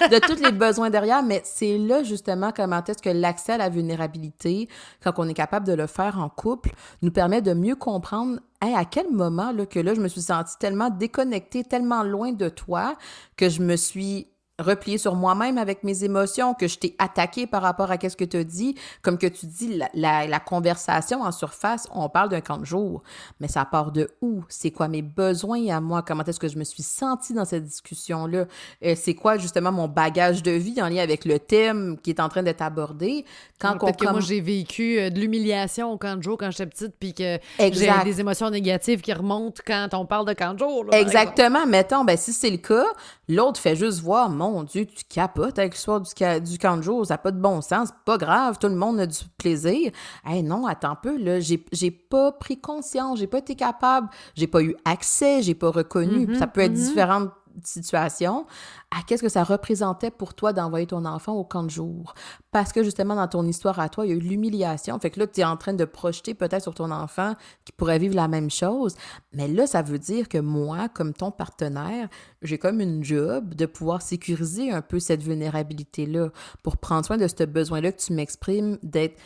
non, de tous les besoins derrière. Mais c'est là, justement, comment est-ce que l'accès à la vulnérabilité, quand on est capable de le faire en couple, nous permet de mieux comprendre Hey, à quel moment là, que là, je me suis sentie tellement déconnectée, tellement loin de toi, que je me suis repliée sur moi-même avec mes émotions, que je t'ai attaqué par rapport à qu'est-ce que tu as dit. Comme que tu dis, la, la, la conversation en surface, on parle d'un camp de jour, mais ça part de où? C'est quoi mes besoins à moi? Comment est-ce que je me suis sentie dans cette discussion-là? Euh, c'est quoi justement mon bagage de vie en lien avec le thème qui est en train d'être abordé? Quand on Peut-être que moi, j'ai vécu euh, de l'humiliation au camp de jour quand j'étais petite, puis que j'ai des émotions négatives qui remontent quand on parle de camp de jour. là. Exactement. Mettons, ben, si c'est le cas, l'autre fait juste voir, mon Dieu, tu capotes avec l'histoire du, ca- du camp de jour, ça n'a pas de bon sens, c'est pas grave, tout le monde a du plaisir. Hey, non, attends un peu, là, j'ai pas pris conscience, j'ai pas été capable, j'ai pas eu accès, j'ai pas reconnu. Mhm, ça peut être mhm. différentes situations. À qu'est-ce que ça représentait pour toi d'envoyer ton enfant au camp de jour? Parce que justement, dans ton histoire à toi, il y a eu l'humiliation. Fait que là, tu es en train de projeter peut-être sur ton enfant qui pourrait vivre la même chose. Mais là, ça veut dire que moi, comme ton partenaire, j'ai comme une job de pouvoir sécuriser un peu cette vulnérabilité-là pour prendre soin de ce besoin-là que tu m'exprimes d'être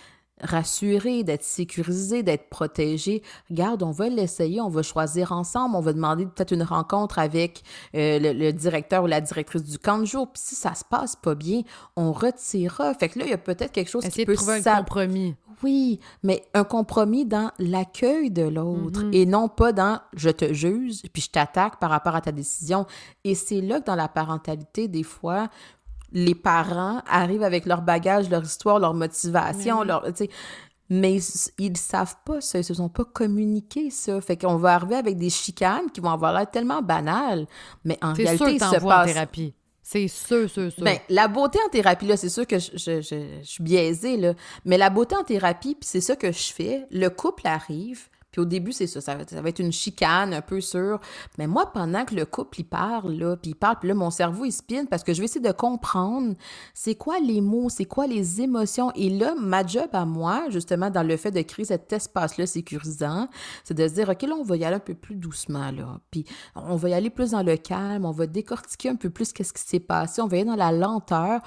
rassuré, d'être sécurisé, d'être protégé. Regarde, on va l'essayer, on va choisir ensemble, on va demander peut-être une rencontre avec euh, le, le directeur ou la directrice du camp de jour. Puis si ça se passe pas bien, on retirera. Fait que là, il y a peut-être quelque chose Essayer qui peut de trouver un compromis. oui, mais un compromis dans l'accueil de l'autre Mhm. et non pas dans je te juge puis je t'attaque par rapport à ta décision. Et c'est là que dans la parentalité, des fois, les parents arrivent avec leur bagage, leur histoire, leur motivation, oui. leur, mais ils, ils savent pas ça, ils se sont pas communiqués ça. Fait qu'on va arriver avec des chicanes qui vont avoir l'air tellement banales, mais en C'est réalité, sûr que il se t'envoies en passe thérapie. C'est sûr, sûr, sûr. ben, la beauté en thérapie, là, c'est sûr que je, je, je- je suis biaisée, là. Mais la beauté en thérapie, puis c'est ça que je fais. Le couple arrive, au début, c'est ça, ça va, être une chicane un peu sûre. Mais moi, pendant que le couple, il parle, là, puis il parle, puis là, mon cerveau, il spinne parce que je vais essayer de comprendre c'est quoi les mots, c'est quoi les émotions. Et là, ma job à moi, justement, dans le fait de créer cet espace-là sécurisant, c'est de se dire, OK, là, on va y aller un peu plus doucement, là. Puis on va y aller plus dans le calme, on va décortiquer un peu plus qu'est-ce qui s'est passé, on va y aller dans la lenteur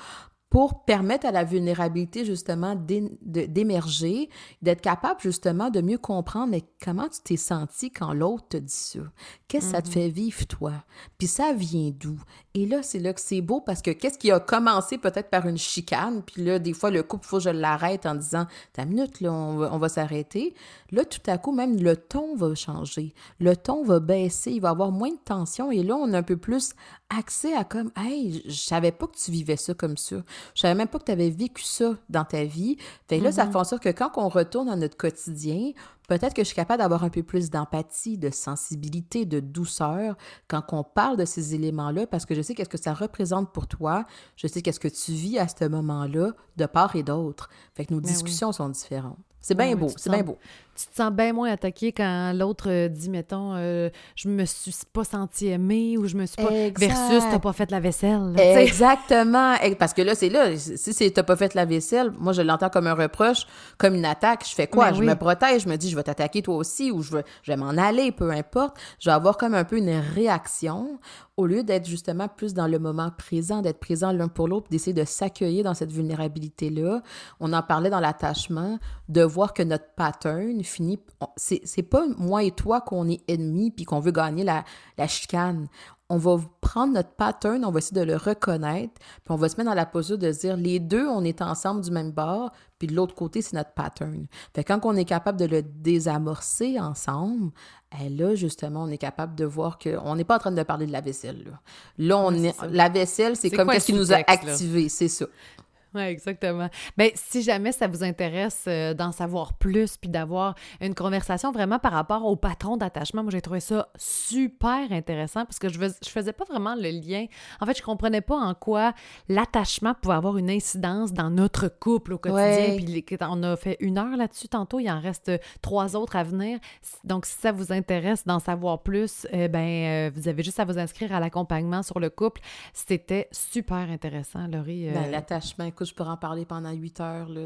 pour permettre à la vulnérabilité, justement, d'émerger, d'être capable, justement, de mieux comprendre mais comment tu t'es senti quand l'autre te dit ça? Qu'est-ce que ça te fait vivre, toi? Puis ça vient d'où? Et là, c'est là que c'est beau parce que qu'est-ce qui a commencé peut-être par une chicane, puis là, des fois, le couple, il faut que je l'arrête en disant, ta minute, là, on va, on va s'arrêter. Là, tout à coup, même le ton va changer. Le ton va baisser, il va y avoir moins de tension. Et là, on a un peu plus accès à comme, hey, je savais pas que tu vivais ça comme ça. Je savais même pas que tu avais vécu ça dans ta vie. Fait que là, ça fait en sorte que quand on retourne à notre quotidien, peut-être que je suis capable d'avoir un peu plus d'empathie, de sensibilité, de douceur quand on parle de ces éléments-là, parce que je sais qu'est-ce que ça représente pour toi, je sais qu'est-ce que tu vis à ce moment-là, de part et d'autre. Fait que nos Ben oui. discussions sont différentes. C'est Ben bien oui, beau, c'est bien beau. Tu te sens bien moins attaqué quand l'autre euh, dit, mettons, euh, je me suis pas senti aimée ou je me suis pas. Exact. Versus, t'as pas fait la vaisselle. là. Exactement. Parce que là, c'est là, si c'est t'as pas fait la vaisselle, moi je l'entends comme un reproche, comme une attaque. Je fais quoi? Ben je oui. me protège, je me dis je vais t'attaquer toi aussi ou je vais, je vais m'en aller, peu importe. Je vais avoir comme un peu une réaction au lieu d'être justement plus dans le moment présent, d'être présent l'un pour l'autre, d'essayer de s'accueillir dans cette vulnérabilité-là. On en parlait dans l'attachement, de voir que notre pattern finit. C'est c'est pas moi et toi qu'on est ennemis puis qu'on veut gagner la, la chicane on va prendre notre pattern, on va essayer de le reconnaître, puis on va se mettre dans la posture de se dire les deux, on est ensemble du même bord, puis de l'autre côté, c'est notre pattern. Fait quand on est capable de le désamorcer ensemble, eh là, justement, on est capable de voir qu'on n'est pas en train de parler de la vaisselle. Là, là on est, la vaisselle, c'est C'est comme qu'est-ce qui nous a sous-texte, là? activé, c'est ça. Oui, exactement. Bien, si jamais ça vous intéresse euh, d'en savoir plus puis d'avoir une conversation vraiment par rapport au patron d'attachement, moi j'ai trouvé ça super intéressant parce que je, je faisais pas vraiment le lien. En fait, je comprenais pas en quoi l'attachement pouvait avoir une incidence dans notre couple au quotidien. Puis on a fait une heure là-dessus tantôt, il en reste trois autres à venir. Donc, si ça vous intéresse d'en savoir plus, eh ben, euh, vous avez juste à vous inscrire à l'accompagnement sur le couple. C'était super intéressant, Laurie. Ben, l'attachement, je pourrais en parler pendant huit heures. Là,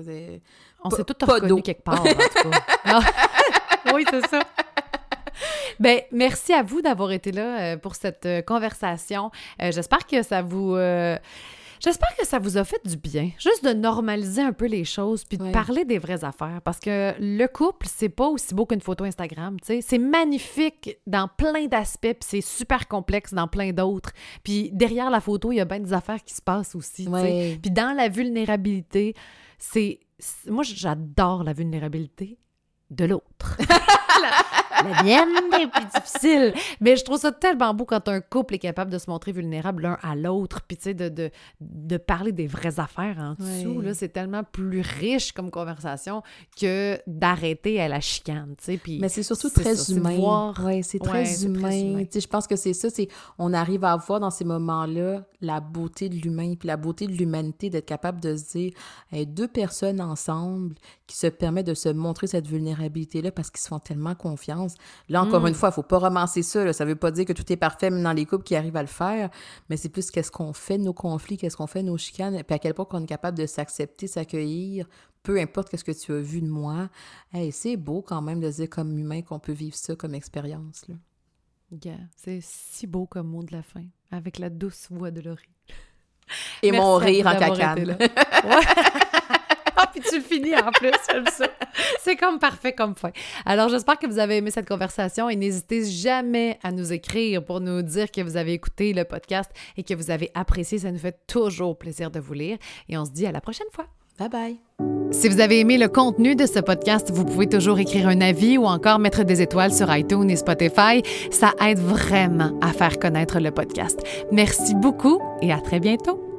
On s'est tous reconnus quelque part, en tout cas. oui, c'est ça. Ben, merci à vous d'avoir été là euh, pour cette euh, conversation. Euh, j'espère que ça vous J'espère que ça vous a fait du bien, juste de normaliser un peu les choses puis de parler des vraies affaires parce que le couple, c'est pas aussi beau qu'une photo Instagram, tu sais, c'est magnifique dans plein d'aspects puis c'est super complexe dans plein d'autres. Puis derrière la photo, il y a bien des affaires qui se passent aussi, tu sais. Puis dans la vulnérabilité, c'est moi j'adore la vulnérabilité de l'autre. la mienne est plus difficile. Mais je trouve ça tellement beau quand un couple est capable de se montrer vulnérable l'un à l'autre, puis tu sais, de, de, de, parler des vraies affaires en dessous. Là, c'est tellement plus riche comme conversation que d'arrêter à la chicane, tu sais. Puis Mais c'est surtout très humain. Oui, c'est très, humain. Je pense que c'est ça, c'est on arrive à voir dans ces moments-là la beauté de l'humain, puis la beauté de l'humanité, d'être capable de se dire, deux personnes ensemble qui se permettent de se montrer cette vulnérabilité-là parce qu'ils se font tellement confiance Là, encore une mm. fois, il faut pas romancer ça. Ça veut pas dire que tout est parfait, même dans les couples qui arrivent à le faire, mais c'est plus qu'est-ce qu'on fait de nos conflits, qu'est-ce qu'on fait de nos chicanes, puis à quel point on est capable de s'accepter, s'accueillir, peu importe qu'est-ce que tu as vu de moi. Hey, c'est beau quand même de dire comme humain qu'on peut vivre ça comme expérience. Là. c'est si beau comme mot de la fin, avec la douce voix de Laurie. Et mon rire en cacane. puis tu le finis en plus, j'aime ça. C'est comme parfait comme fin. Alors, j'espère que vous avez aimé cette conversation et n'hésitez jamais à nous écrire pour nous dire que vous avez écouté le podcast et que vous avez apprécié. Ça nous fait toujours plaisir de vous lire et on se dit à la prochaine fois. Bye bye. Si vous avez aimé le contenu de ce podcast, vous pouvez toujours écrire un avis ou encore mettre des étoiles sur iTunes et Spotify. Ça aide vraiment à faire connaître le podcast. Merci beaucoup et à très bientôt.